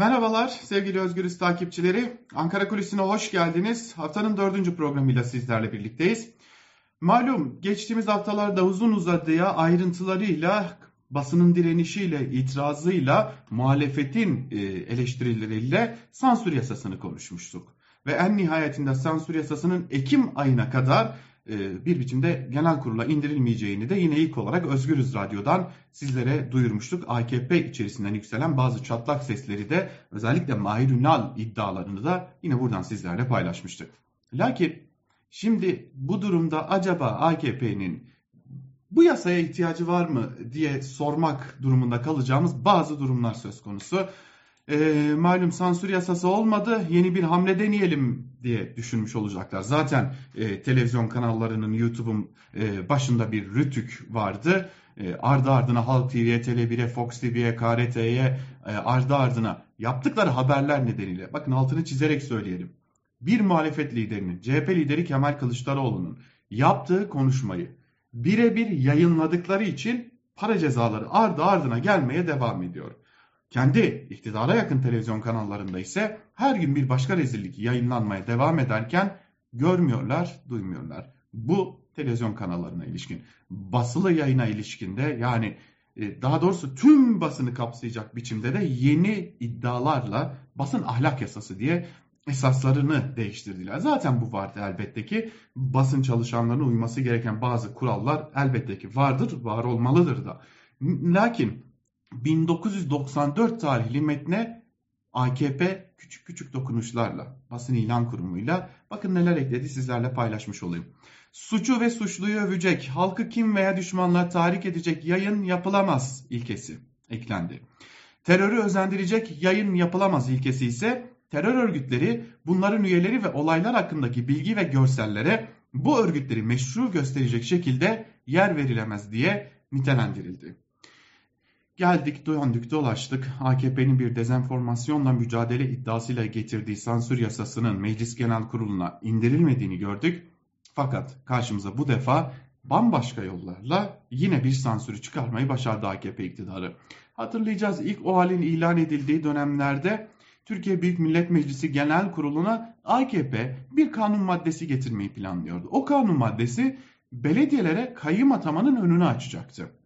Merhabalar sevgili Özgürüz takipçileri. Ankara Kulisi'ne hoş geldiniz. Haftanın dördüncü programıyla sizlerle birlikteyiz. Malum geçtiğimiz haftalarda uzun uzadıya ayrıntılarıyla basının direnişiyle, itirazıyla, muhalefetin e, eleştirileriyle sansür yasasını konuşmuştuk. Ve en nihayetinde sansür yasasının Ekim ayına kadar bir biçimde genel kurula indirilmeyeceğini de yine ilk olarak Özgürüz Radyo'dan sizlere duyurmuştuk. AKP içerisinden yükselen bazı çatlak sesleri de özellikle Mahir Ünal iddialarını da yine buradan sizlerle paylaşmıştık. Lakin şimdi bu durumda acaba AKP'nin bu yasaya ihtiyacı var mı diye sormak durumunda kalacağımız bazı durumlar söz konusu. E, malum sansür yasası olmadı yeni bir hamle deneyelim diye düşünmüş olacaklar. Zaten e, televizyon kanallarının YouTube'un e, başında bir rütük vardı. E, ardı ardına Halk TV'ye, Tele1'e, Fox TV'ye, KRT'ye e, ardı ardına yaptıkları haberler nedeniyle bakın altını çizerek söyleyelim. Bir muhalefet liderinin CHP lideri Kemal Kılıçdaroğlu'nun yaptığı konuşmayı birebir yayınladıkları için para cezaları ardı ardına gelmeye devam ediyor. Kendi iktidara yakın televizyon kanallarında ise her gün bir başka rezillik yayınlanmaya devam ederken görmüyorlar, duymuyorlar. Bu televizyon kanallarına ilişkin. Basılı yayına ilişkinde yani e, daha doğrusu tüm basını kapsayacak biçimde de yeni iddialarla basın ahlak yasası diye esaslarını değiştirdiler. Zaten bu vardı elbette ki basın çalışanlarının uyması gereken bazı kurallar elbette ki vardır, var olmalıdır da. Lakin 1994 tarihli metne AKP küçük küçük dokunuşlarla, basın ilan kurumuyla bakın neler ekledi sizlerle paylaşmış olayım. Suçu ve suçluyu övecek, halkı kim veya düşmanlığa tahrik edecek yayın yapılamaz ilkesi eklendi. Terörü özendirecek yayın yapılamaz ilkesi ise terör örgütleri bunların üyeleri ve olaylar hakkındaki bilgi ve görsellere bu örgütleri meşru gösterecek şekilde yer verilemez diye nitelendirildi. Geldik döndük dolaştık AKP'nin bir dezenformasyonla mücadele iddiasıyla getirdiği sansür yasasının Meclis Genel Kurulu'na indirilmediğini gördük. Fakat karşımıza bu defa bambaşka yollarla yine bir sansürü çıkarmayı başardı AKP iktidarı. Hatırlayacağız ilk o halin ilan edildiği dönemlerde Türkiye Büyük Millet Meclisi Genel Kurulu'na AKP bir kanun maddesi getirmeyi planlıyordu. O kanun maddesi belediyelere kayyum atamanın önünü açacaktı.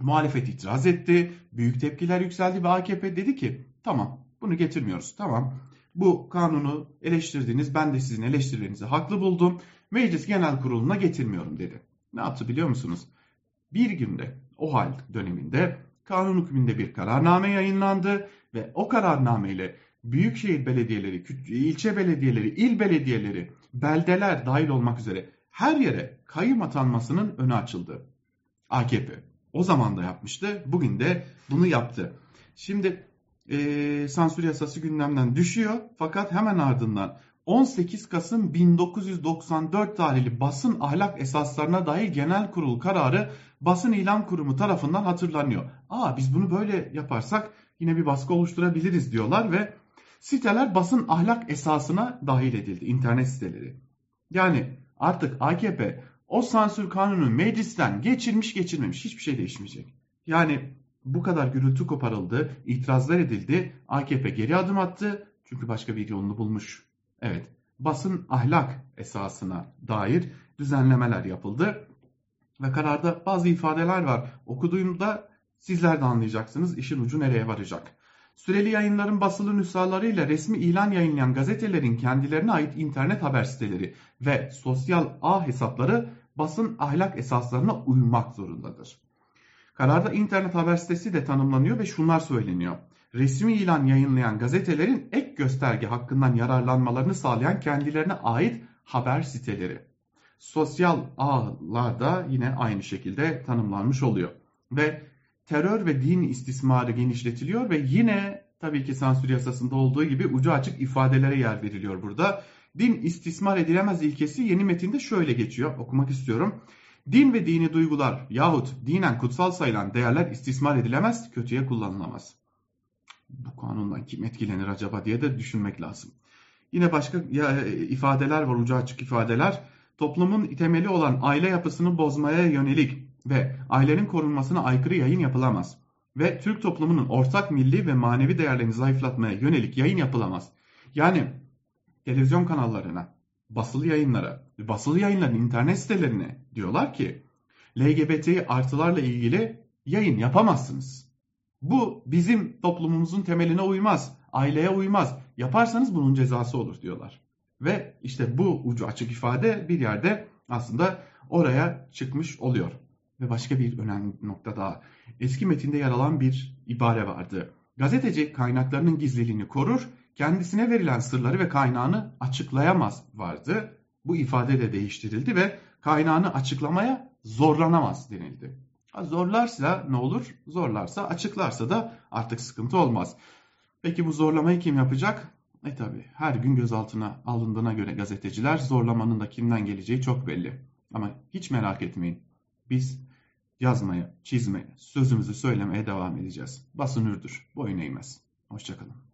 Muhalefet itiraz etti, büyük tepkiler yükseldi ve AKP dedi ki tamam bunu getirmiyoruz tamam bu kanunu eleştirdiniz ben de sizin eleştirilerinizi haklı buldum meclis genel kuruluna getirmiyorum dedi. Ne yaptı biliyor musunuz? Bir günde o hal döneminde kanun hükmünde bir kararname yayınlandı ve o kararnameyle büyükşehir belediyeleri, ilçe belediyeleri, il belediyeleri, beldeler dahil olmak üzere her yere kayyum atanmasının önü açıldı. AKP o zaman da yapmıştı. Bugün de bunu yaptı. Şimdi e, sansür yasası gündemden düşüyor. Fakat hemen ardından 18 Kasım 1994 tarihli basın ahlak esaslarına dair genel kurul kararı basın ilan kurumu tarafından hatırlanıyor. Aa biz bunu böyle yaparsak yine bir baskı oluşturabiliriz diyorlar ve siteler basın ahlak esasına dahil edildi internet siteleri. Yani artık AKP o sansür kanunu meclisten geçirmiş geçirmemiş hiçbir şey değişmeyecek. Yani bu kadar gürültü koparıldı, itirazlar edildi, AKP geri adım attı çünkü başka bir yolunu bulmuş. Evet, basın ahlak esasına dair düzenlemeler yapıldı ve kararda bazı ifadeler var. Okuduğumda sizler de anlayacaksınız işin ucu nereye varacak. Süreli yayınların basılı nüshalarıyla resmi ilan yayınlayan gazetelerin kendilerine ait internet haber siteleri ve sosyal ağ hesapları basın ahlak esaslarına uymak zorundadır. Kararda internet haber sitesi de tanımlanıyor ve şunlar söyleniyor. Resmi ilan yayınlayan gazetelerin ek gösterge hakkından yararlanmalarını sağlayan kendilerine ait haber siteleri. Sosyal ağlarda yine aynı şekilde tanımlanmış oluyor. Ve terör ve din istismarı genişletiliyor ve yine tabii ki sansür yasasında olduğu gibi ucu açık ifadelere yer veriliyor burada. Din istismar edilemez ilkesi yeni metinde şöyle geçiyor. Okumak istiyorum. Din ve dini duygular yahut dinen kutsal sayılan değerler istismar edilemez, kötüye kullanılamaz. Bu kanundan kim etkilenir acaba diye de düşünmek lazım. Yine başka ifadeler var, ucu açık ifadeler. Toplumun temeli olan aile yapısını bozmaya yönelik ve ailenin korunmasına aykırı yayın yapılamaz. ve Türk toplumunun ortak milli ve manevi değerlerini zayıflatmaya yönelik yayın yapılamaz. Yani televizyon kanallarına, basılı yayınlara, basılı yayınların internet sitelerine diyorlar ki LGBT artılarla ilgili yayın yapamazsınız. Bu bizim toplumumuzun temeline uymaz, aileye uymaz. Yaparsanız bunun cezası olur diyorlar. Ve işte bu ucu açık ifade bir yerde aslında oraya çıkmış oluyor. Ve başka bir önemli nokta daha. Eski metinde yer alan bir ibare vardı. Gazeteci kaynaklarının gizliliğini korur, kendisine verilen sırları ve kaynağını açıklayamaz vardı. Bu ifade de değiştirildi ve kaynağını açıklamaya zorlanamaz denildi. Zorlarsa ne olur? Zorlarsa, açıklarsa da artık sıkıntı olmaz. Peki bu zorlamayı kim yapacak? E tabi her gün gözaltına alındığına göre gazeteciler zorlamanın da kimden geleceği çok belli. Ama hiç merak etmeyin. Biz yazmaya, çizmeye, sözümüzü söylemeye devam edeceğiz. Basın ürdür, boyun eğmez. Hoşçakalın.